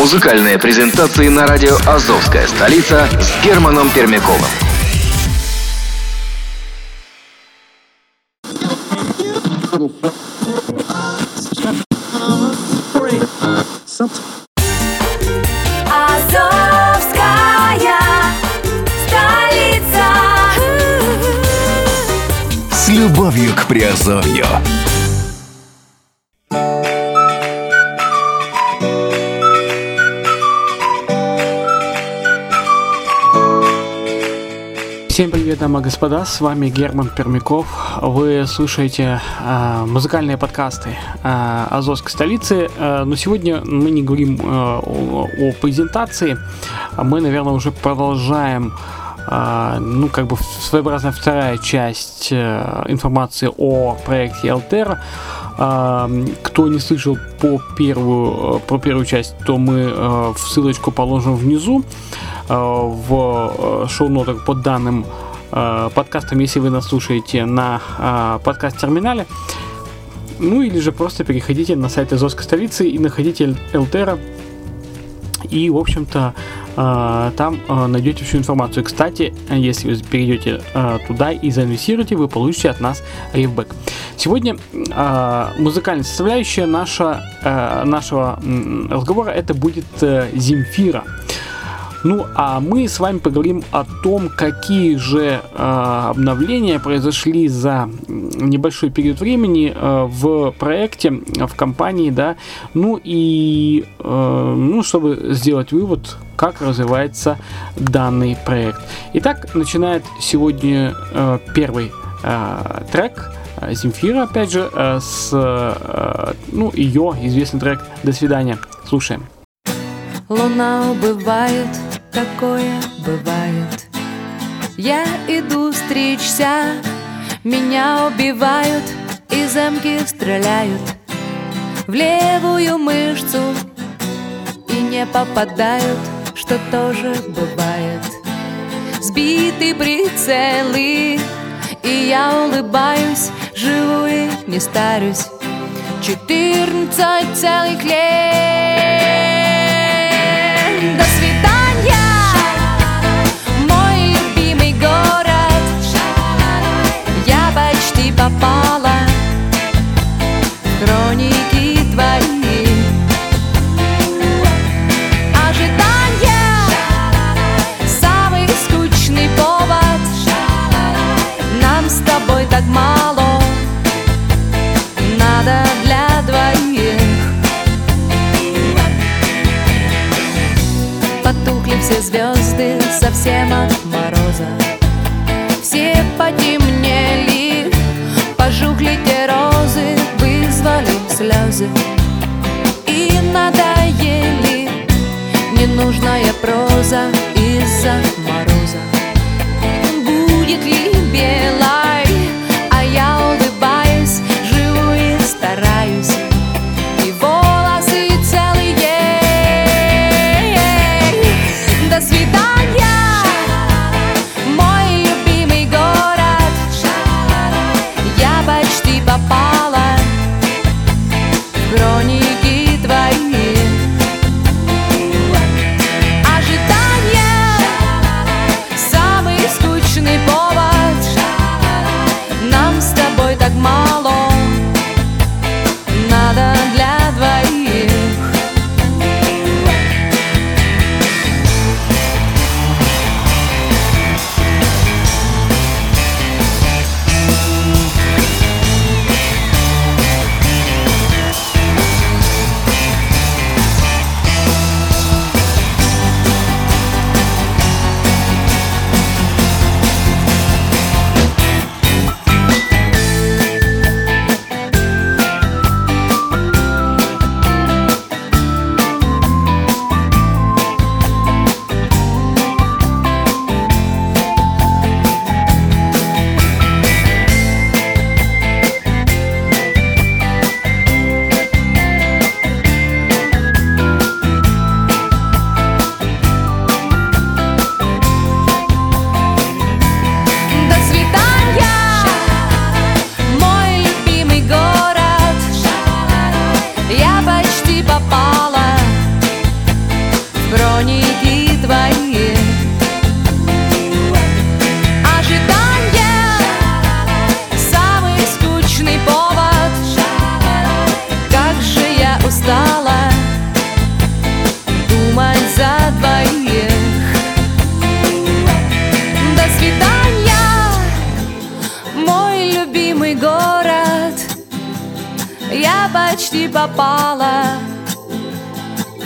Музыкальные презентации на радио «Азовская столица» с Германом Пермяковым. С любовью к Приазовью. Дамы и господа, с вами Герман Пермяков. Вы слушаете э, музыкальные подкасты э, Азовской столицы, э, но сегодня мы не говорим э, о, о презентации, мы, наверное, уже продолжаем Uh, ну, как бы своеобразная вторая часть uh, информации о проекте. Uh, кто не слышал по первую, про первую часть, то мы в ссылочку положим внизу в шоу-нотах по данным подкастам, если вы нас слушаете на подкаст-терминале. Ну или же просто переходите на сайт Азовской столицы и находите Элтера. И, в общем-то, там найдете всю информацию. Кстати, если вы перейдете туда и заинвестируете, вы получите от нас рейвбэк. Сегодня музыкальная составляющая наша, нашего разговора это будет Земфира. Ну, а мы с вами поговорим о том, какие же э, обновления произошли за небольшой период времени э, в проекте, в компании, да, ну и, э, ну, чтобы сделать вывод, как развивается данный проект. Итак, начинает сегодня э, первый э, трек. Земфира, опять же, с ну, ее известный трек «До свидания». Слушаем. Луна убывает, такое бывает. Я иду стричься, меня убивают И замки стреляют в левую мышцу И не попадают, что тоже бывает. Сбиты прицелы, и я улыбаюсь Живу и не старюсь. Четырнадцать целых лет все звезды совсем от мороза. Все потемнели, пожухли те розы Вызвали слезы. И надоели Ненужная проза из-за мороза. Будет ли белой,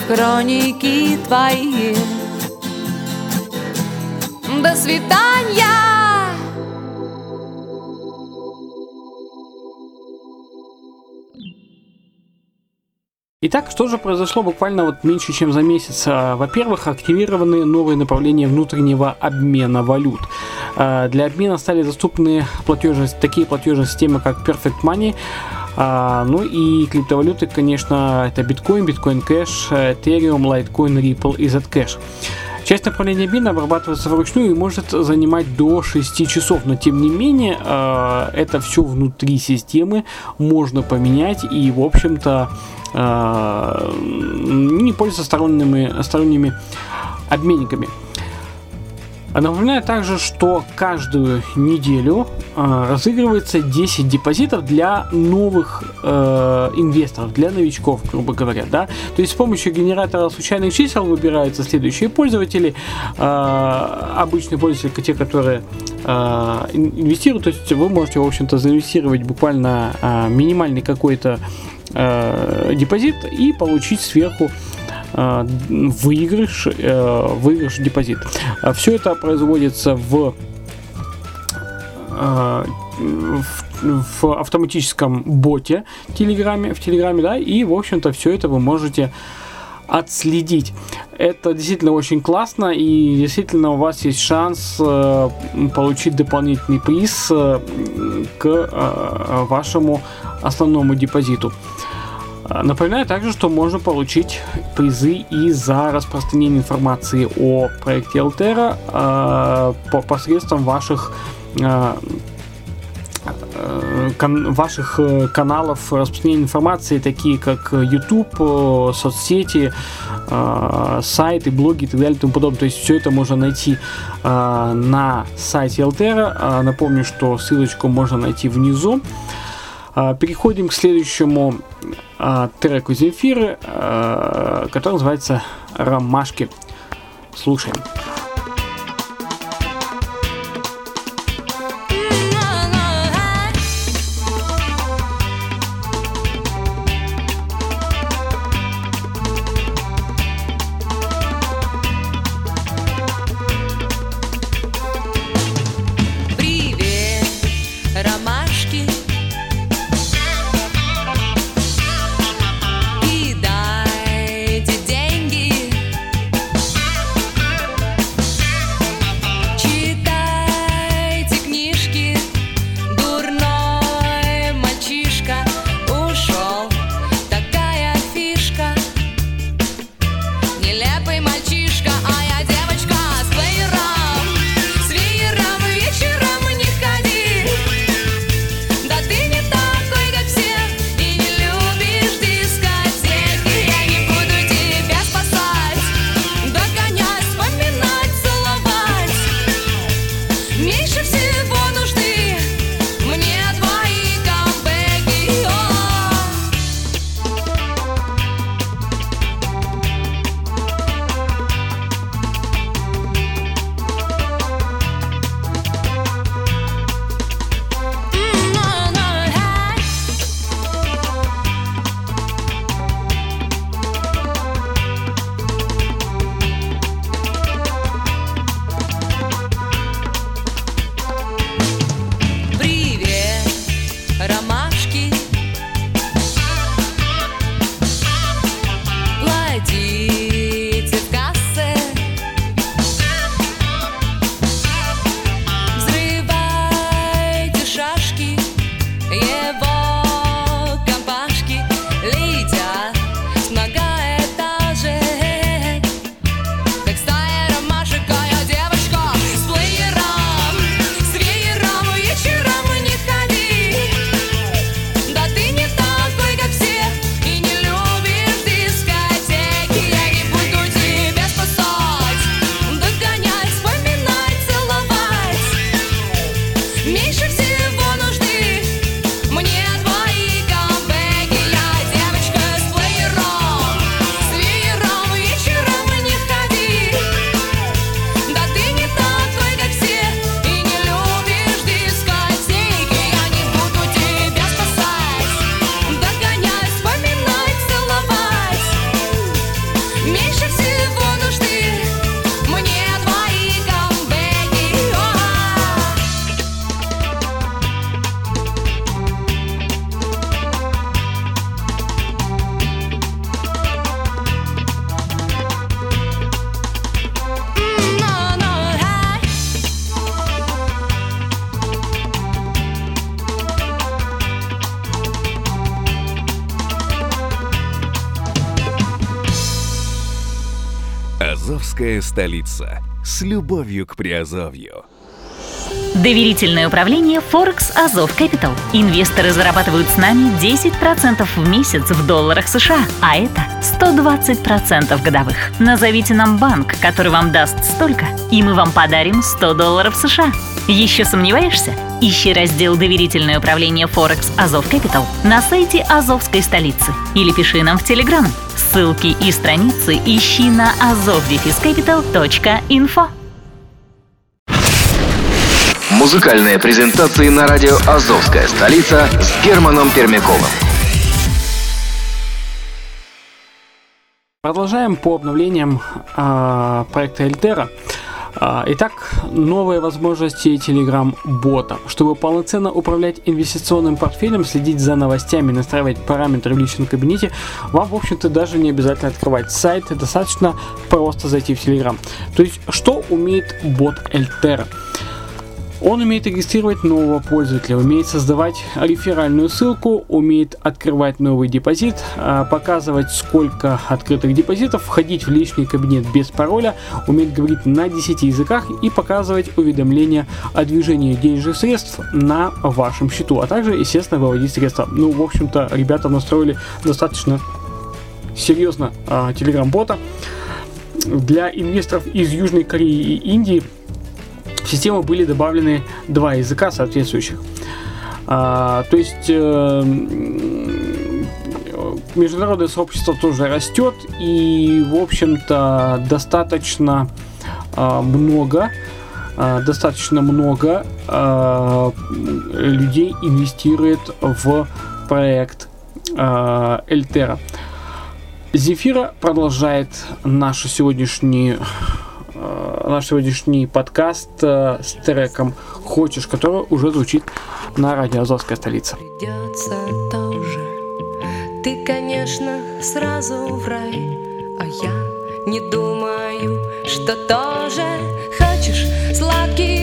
хроники твои. До свидания! Итак, что же произошло буквально вот меньше, чем за месяц? А, Во-первых, активированы новые направления внутреннего обмена валют. А, Для обмена стали доступны платежные, такие платежные системы, как Perfect Money, а, ну и криптовалюты, конечно, это биткоин, биткоин кэш, Ethereum, Litecoin, Ripple и Zcash. Часть направления бина обрабатывается вручную и может занимать до 6 часов, но тем не менее э, это все внутри системы можно поменять и, в общем-то, э, не пользоваться сторонними, сторонними обменниками. А Напоминаю также, что каждую неделю э, разыгрывается 10 депозитов для новых э, инвесторов, для новичков, грубо говоря, да. То есть с помощью генератора случайных чисел выбираются следующие пользователи, э, обычные пользователи, те, которые э, инвестируют, то есть вы можете, в общем-то, заинвестировать буквально э, минимальный какой-то э, депозит и получить сверху выигрыш, э, выигрыш депозит. Все это производится в, э, в, в автоматическом боте Телеграме, в Телеграме, да, и, в общем-то, все это вы можете отследить. Это действительно очень классно, и действительно у вас есть шанс э, получить дополнительный приз э, к э, вашему основному депозиту. Напоминаю также, что можно получить призы и за распространение информации о проекте Altera э, по посредством ваших э, э, ваших э, каналов распространения информации, такие как YouTube, э, соцсети, сайты, блоги и так далее и тому подобное. То есть все это можно найти на сайте Altera. Напомню, что ссылочку можно найти внизу. Переходим к следующему э, треку Земфиры, э, который называется «Ромашки». Слушаем. Привет, Азовская столица. С любовью к Приазовью. Доверительное управление Forex Азов Capital. Инвесторы зарабатывают с нами 10% в месяц в долларах США, а это 120% годовых. Назовите нам банк, который вам даст столько, и мы вам подарим 100 долларов США. Еще сомневаешься? Ищи раздел «Доверительное управление Forex Азов Capital» на сайте Азовской столицы или пиши нам в Телеграм. Ссылки и страницы ищи на azovdefiscapital.info. Музыкальные презентации на радио «Азовская столица» с Германом Пермяковым. Продолжаем по обновлениям а, проекта Эльтера. А, Итак, новые возможности Telegram-бота. Чтобы полноценно управлять инвестиционным портфелем, следить за новостями, настраивать параметры в личном кабинете, вам, в общем-то, даже не обязательно открывать сайт, достаточно просто зайти в Telegram. То есть, что умеет бот Эльтера? Он умеет регистрировать нового пользователя, умеет создавать реферальную ссылку, умеет открывать новый депозит, а, показывать сколько открытых депозитов, входить в личный кабинет без пароля, умеет говорить на 10 языках и показывать уведомления о движении денежных средств на вашем счету, а также, естественно, выводить средства. Ну, в общем-то, ребята настроили достаточно серьезно а, Telegram-бота. Для инвесторов из Южной Кореи и Индии в систему были добавлены два языка соответствующих. А, то есть э, международное сообщество тоже растет и, в общем-то, достаточно а, много а, достаточно много а, людей инвестирует в проект Эльтера. Зефира продолжает нашу сегодняшнюю э, наш сегодняшний подкаст э, с треком «Хочешь», который уже звучит на радио «Азовская столица». Придется тоже Ты, конечно, сразу в рай А я не думаю, что тоже Хочешь сладких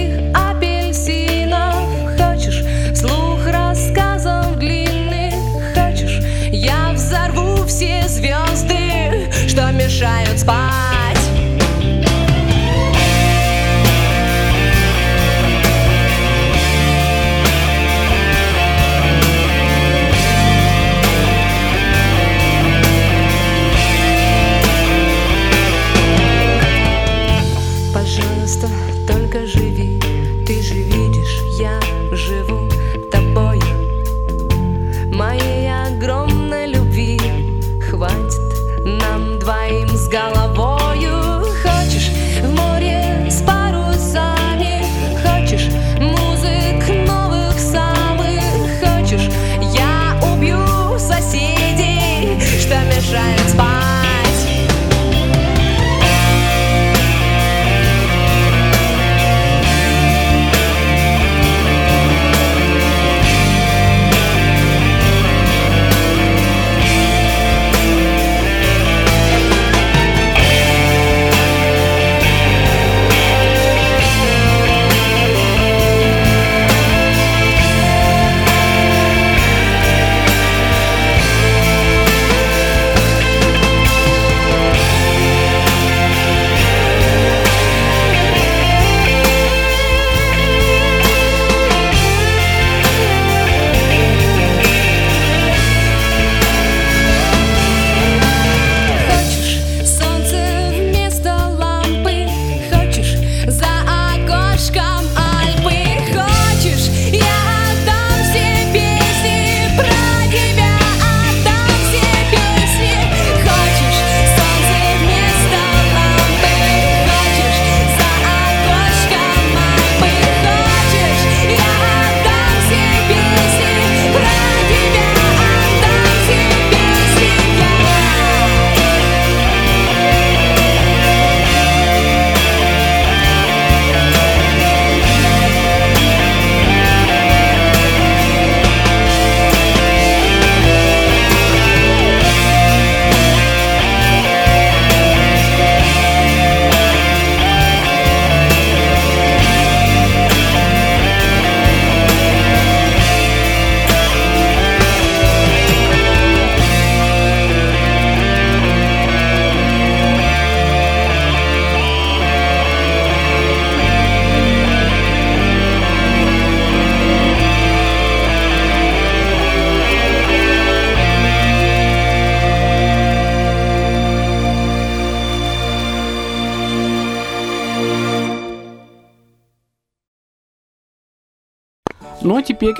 Ну а теперь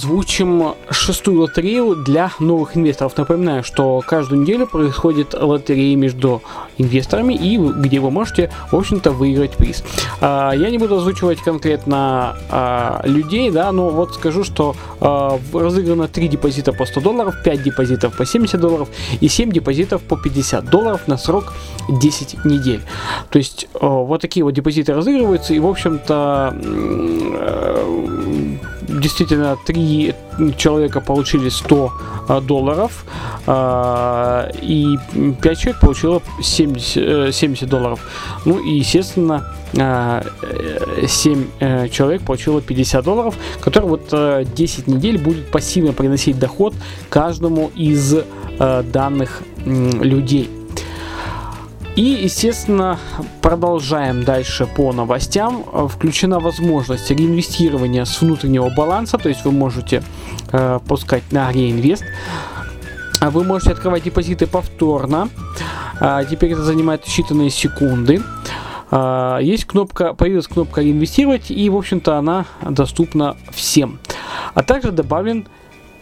озвучим шестую лотерею для новых инвесторов. Напоминаю, что каждую неделю происходит лотерея между инвесторами, и где вы можете, в общем-то, выиграть приз. А, Я не буду озвучивать конкретно а, людей, да, но вот скажу, что а, разыграно 3 депозита по 100 долларов, 5 депозитов по 70 долларов и 7 депозитов по 50 долларов на срок 10 недель. То есть вот такие вот депозиты разыгрываются, и, в общем-то, э, действительно, три человека получили 100 э, долларов, э, и 5 человек получило 70, э, 70 долларов. Ну и, естественно, 7 человек получило 50 долларов, которые вот э, 10 недель будут пассивно приносить доход каждому из э, данных людей. И, естественно, продолжаем дальше по новостям. Э, Включена возможность реинвестирования с внутреннего баланса, то есть вы можете э, пускать на реинвест. А Вы можете открывать депозиты повторно. А, Теперь это занимает считанные секунды. А, Есть кнопка, появилась кнопка реинвестировать, и, в общем-то, она доступна всем. А также добавлен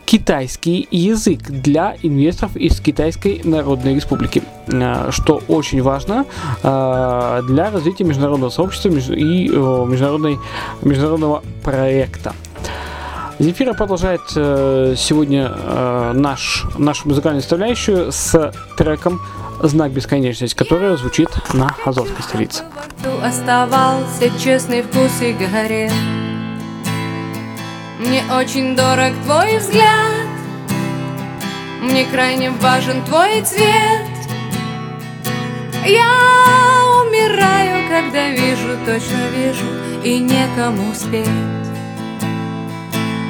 китайский язык для инвесторов из Китайской Народной Республики, э, что очень важно э, для развития международного сообщества и э, международной, международного проекта. Земфира продолжает сегодня э, наш, нашу музыкальную составляющую с треком «Знак бесконечности», которая звучит на Азовской столице. Оставался честный вкус сигарет Мне очень дорог твой взгляд. Мне крайне важен твой цвет. Я умираю, когда вижу, точно вижу И некому спеть.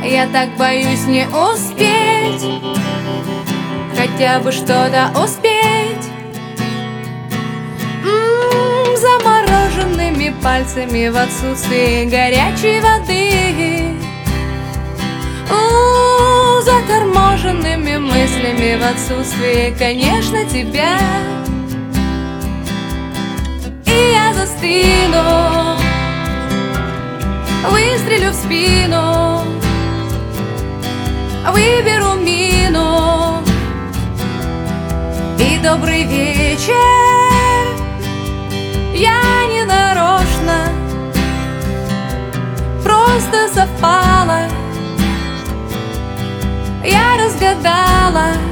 Я так боюсь не успеть Хотя бы что-то успеть. М, замороженными пальцами в отсутствии горячей воды мыслями в отсутствии, конечно, тебя. И я застыну, выстрелю в спину Выберу мину. И добрый вечер Я не нарочно Просто совпало. Я разгадала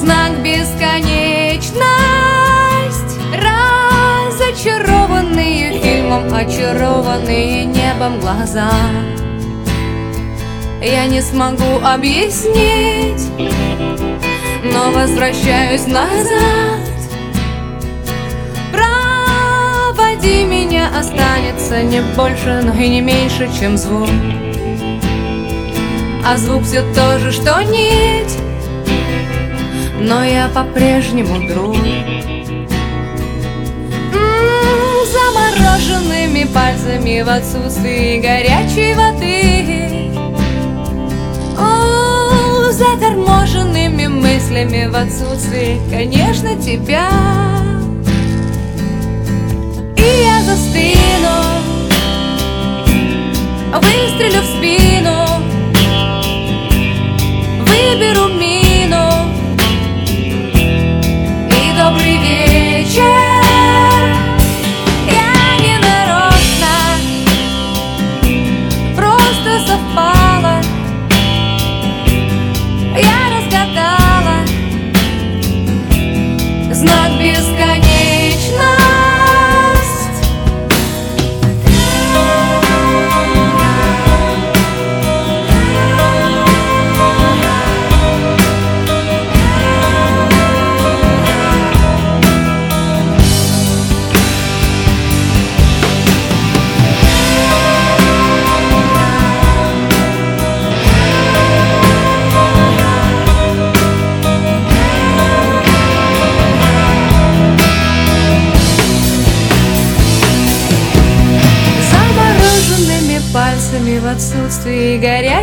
Знак бесконечность. Разочарованные фильмом Очарованные небом глаза. Я не смогу объяснить но возвращаюсь назад. Проводи меня, останется не больше, но и не меньше, чем звук. А звук все то же, что нить Но я по-прежнему друг. М, Замороженными пальцами в отсутствии горячей воды. О, заторможенными мыслями в отсутствии, конечно, тебя. И я застыну, выстрелю в спину, выберу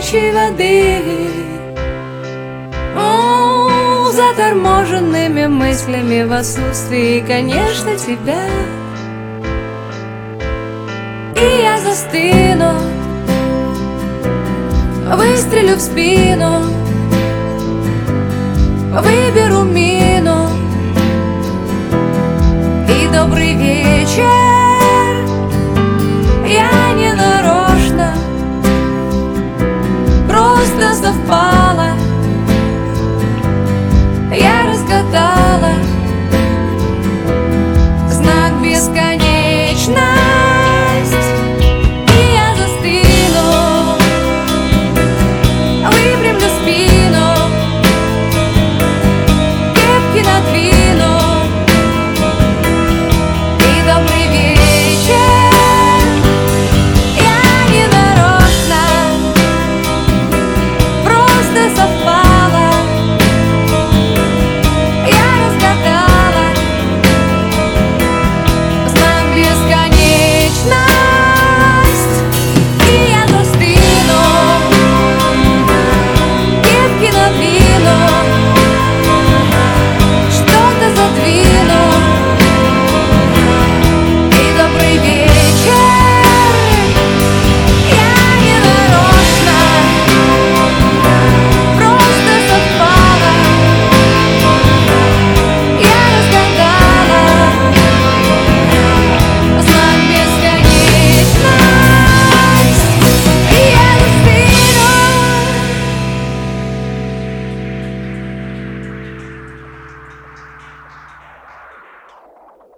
горячей воды. О, Заторможенными мыслями в отсутствии, конечно, тебя. И я застыну Выстрелю в спину Выберу мину. И добрый вечер Просто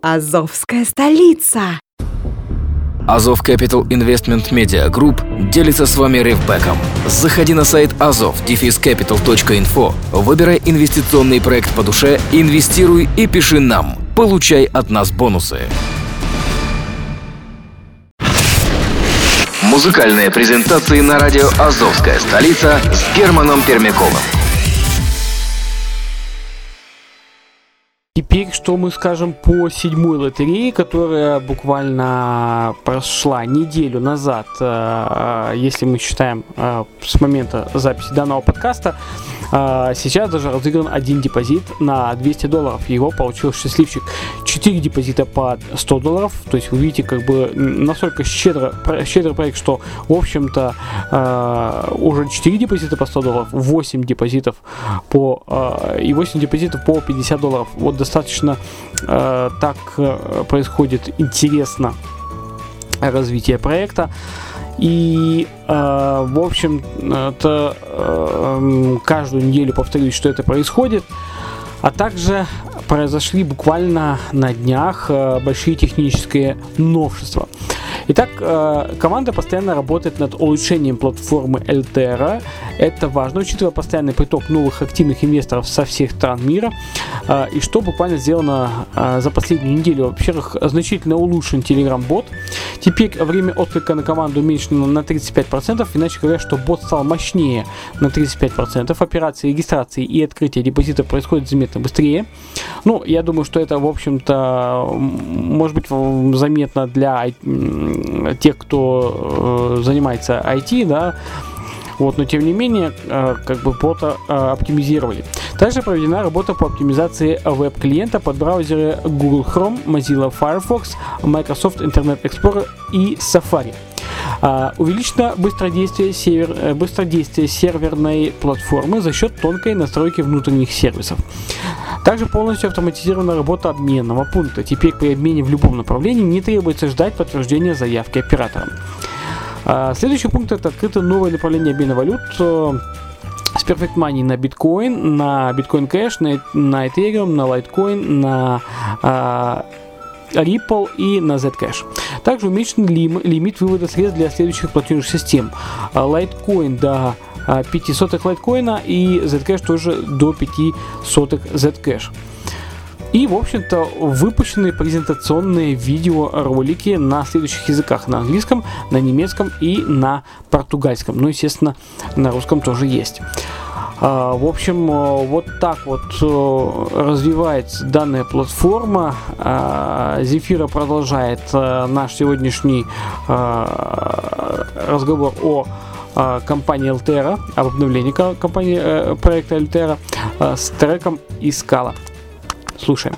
Азовская столица. Азов Capital Investment Media Group делится с вами ревбеком. Заходи на сайт azov capital.info, выбирай инвестиционный проект по душе, инвестируй и пиши нам. Получай от нас бонусы. Музыкальные презентации на радио «Азовская столица» с Германом Пермяковым. Теперь что мы скажем по седьмой лотерее, которая буквально прошла неделю назад, э, если мы считаем э, с момента записи данного подкаста. Э, Сейчас даже разыгран один депозит на 200 долларов. Его получил счастливчик. 4 депозита по 100 долларов. То есть вы видите, как бы настолько щедро, щедрый проект, что в общем-то э, уже 4 депозита по 100 долларов, 8 депозитов по э, и 8 депозитов по 50 долларов. Вот достаточно э, так э, происходит интересно развитие проекта. И, э, в общем, это э, каждую неделю повторюсь, что это происходит. А также произошли буквально на днях э, большие технические новшества. Итак, э, команда постоянно работает над улучшением платформы Altera. Это важно, учитывая постоянный приток новых активных инвесторов со всех стран мира. Э, И что буквально сделано э, за последнюю неделю. Во-первых, значительно улучшен Telegram-бот. Теперь время отклика на команду уменьшено на 35%, иначе говоря, что бот стал мощнее на 35%. Операции регистрации и открытия депозита происходят заметно быстрее. Ну, я думаю, что это, в общем-то, может быть заметно для тех, кто э, занимается IT, да, вот, но тем не менее, э, как бы бота э, оптимизировали. Также проведена работа по оптимизации веб-клиента под браузеры Google Chrome, Mozilla Firefox, Microsoft Internet Explorer и Safari. А, увеличено быстродействие, север, э, быстродействие серверной платформы за счет тонкой настройки внутренних сервисов. Также полностью автоматизирована работа обменного пункта. Теперь при обмене в любом направлении не требуется ждать подтверждения заявки оператора. А, Следующий пункт это открыто новое направление обмена валют э, с Perfect Money на биткоин, на биткоин кэш, на, на Ethereum, на Litecoin, на а, Ripple и на Zcash. Также уменьшен лим- лимит вывода средств для следующих платежных систем. Litecoin до а, 5 сотых лайткоина и Zcash тоже до 5 сотых Zcash. И, в общем-то, выпущены презентационные видеоролики на следующих языках. На английском, на немецком и на португальском. Ну, естественно, на русском тоже есть. А, В общем, э, вот так вот э, развивается данная платформа. А, Зефира продолжает э, наш сегодняшний разговор о компании Altera, об обновлении ко- компании проекта Altera с треком Искала. Слушаем.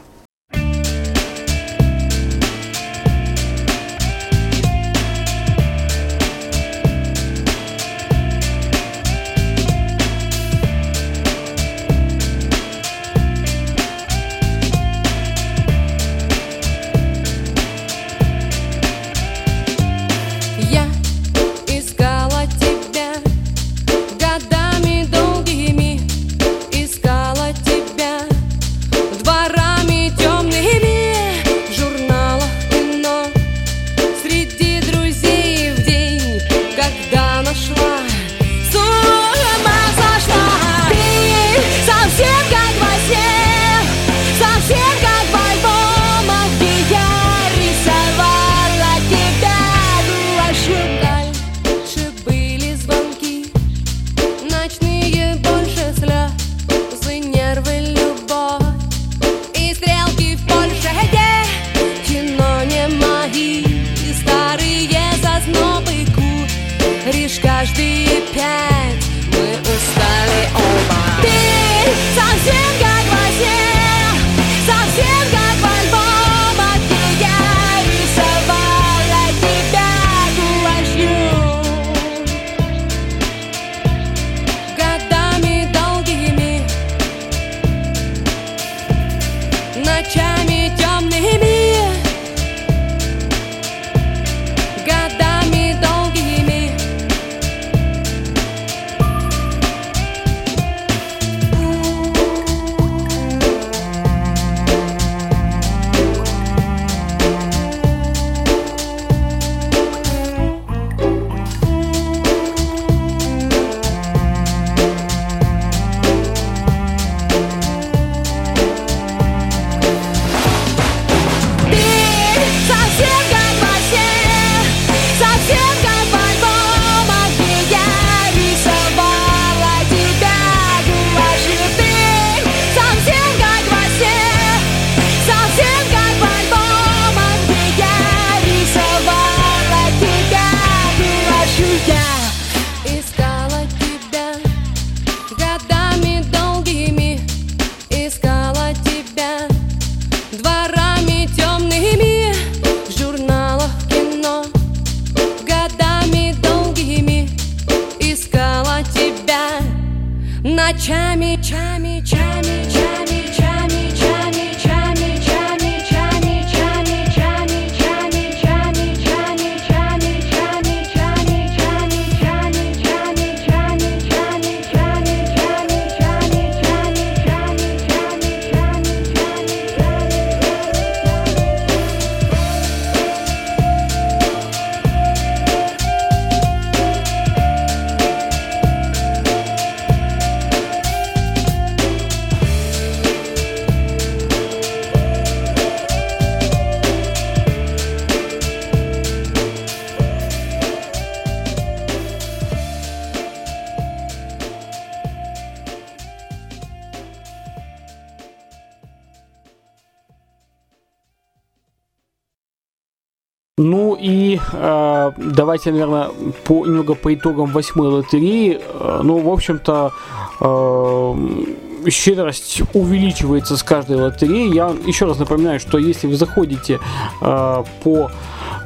Ну и э, давайте, наверное, по, немного по итогам восьмой лотереи. Э, ну, в общем-то, э, щедрость увеличивается с каждой лотереи. Я еще раз напоминаю, что если вы заходите э, по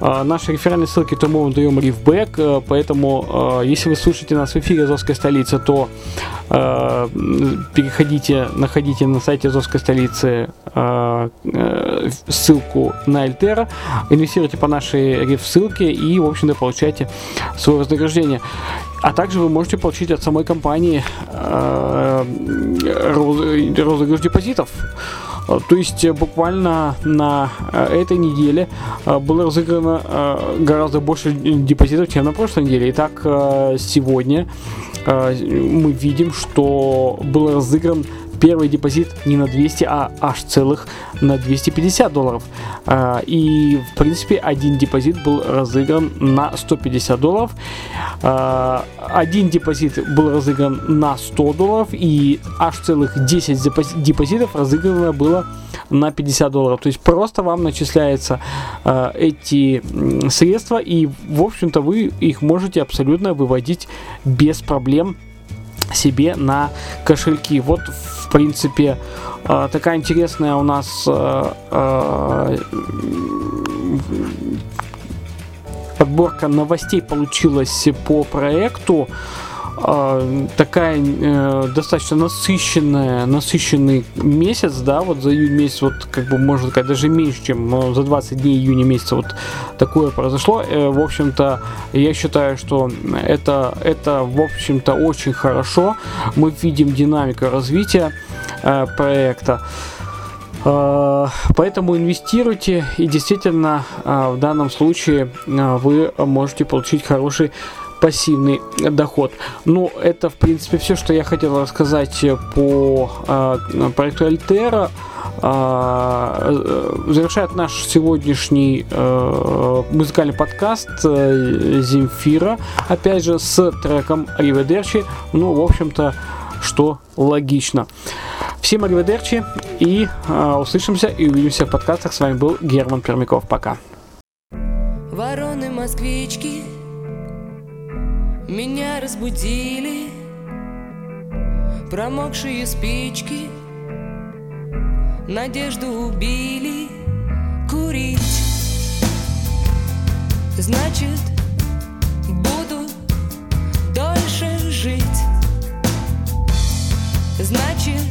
э, нашей реферальной ссылке, то мы вам даем рифбэк. Э, поэтому, э, если вы слушаете нас в эфире Азовской столицы, то э, переходите, находите на сайте Азовской столицы ссылку на Альтера, инвестируйте по нашей реф-ссылке и, в общем-то, получайте свое вознаграждение. А также вы можете получить от самой компании роз- розыгрыш депозитов. Э, То есть э, буквально на э, этой неделе было разыграно гораздо больше депозитов, чем на прошлой неделе. Итак, сегодня мы видим, что был разыгран первый депозит не на 200, а аж целых на 250 долларов. А, И, в принципе, один депозит был разыгран на 150 долларов. А, Один депозит был разыгран на 100 долларов. И аж целых 10 депози- депозитов разыграно было на 50 долларов. То есть просто вам начисляются а, эти средства. И, в общем-то, вы их можете абсолютно выводить без проблем себе на кошельки. Вот, в принципе, э, такая интересная у нас э, э, подборка новостей получилась по проекту. Э, Такая э, достаточно насыщенная, насыщенный месяц, да, вот за июнь месяц, вот как бы можно сказать, даже меньше, чем за 20 дней июня месяца вот такое произошло. Э, В общем-то, я считаю, что это, это в общем-то, очень хорошо. Мы видим динамику развития э, проекта. Э, Поэтому инвестируйте, и действительно э, в данном случае э, вы можете получить хороший пассивный доход. Ну, это, в принципе, все, что я хотел рассказать по э, проекту Альтера. Э, завершает наш сегодняшний э, музыкальный подкаст э, Земфира, опять же, с треком Риведерчи. Ну, в общем-то, что логично. Всем ариведерчи и э, услышимся и увидимся в подкастах. С вами был Герман Пермяков. Пока. Вороны-москвички Меня разбудили Промокшие спички Надежду убили Курить. Значит, буду дольше жить. Значит,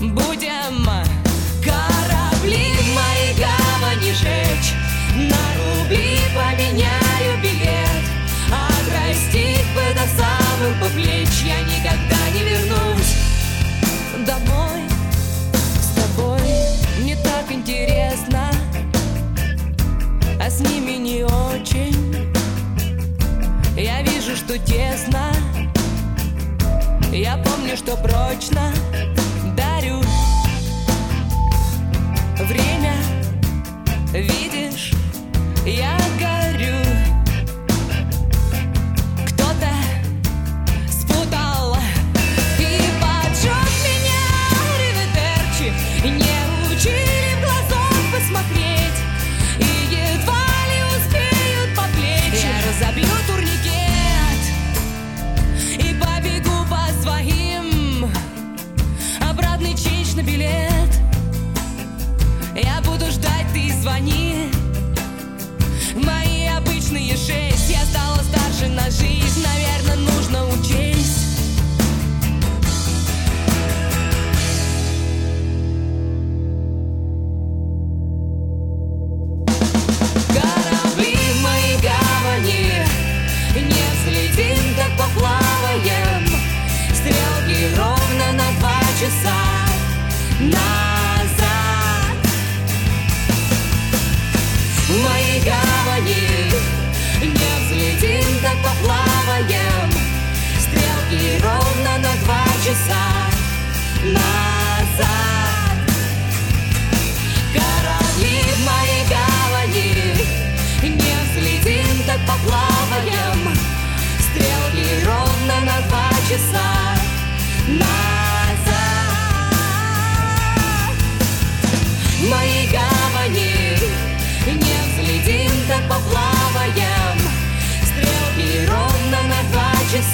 будем кара поплаваем. Стрелки ровно на два часа. На